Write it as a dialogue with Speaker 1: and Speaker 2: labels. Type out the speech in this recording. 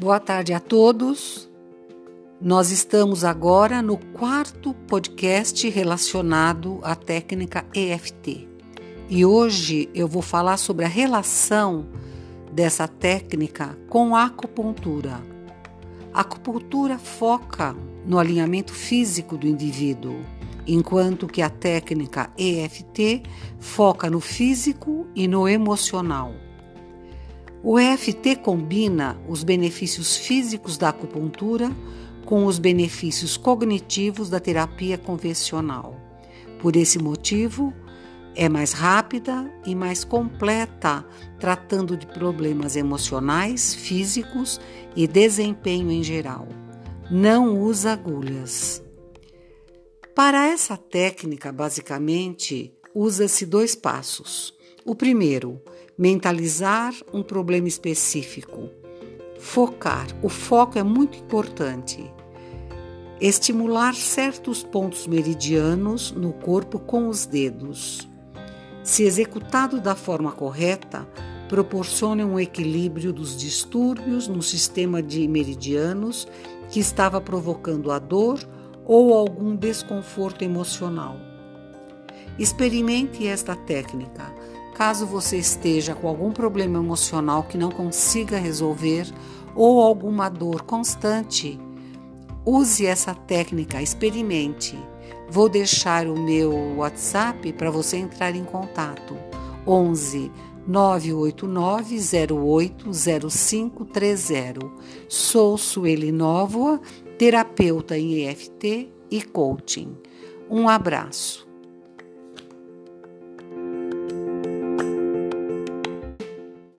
Speaker 1: Boa tarde a todos. Nós estamos agora no quarto podcast relacionado à técnica EFT. E hoje eu vou falar sobre a relação dessa técnica com a acupuntura. A acupuntura foca no alinhamento físico do indivíduo, enquanto que a técnica EFT foca no físico e no emocional. O EFT combina os benefícios físicos da acupuntura com os benefícios cognitivos da terapia convencional. Por esse motivo, é mais rápida e mais completa, tratando de problemas emocionais, físicos e desempenho em geral. Não usa agulhas. Para essa técnica, basicamente, usa-se dois passos. O primeiro, mentalizar um problema específico. Focar. O foco é muito importante. Estimular certos pontos meridianos no corpo com os dedos. Se executado da forma correta, proporciona um equilíbrio dos distúrbios no sistema de meridianos que estava provocando a dor ou algum desconforto emocional. Experimente esta técnica Caso você esteja com algum problema emocional que não consiga resolver ou alguma dor constante, use essa técnica, experimente. Vou deixar o meu WhatsApp para você entrar em contato. 11 989 080530. Sou Sueli Nóvoa, terapeuta em EFT e coaching. Um abraço.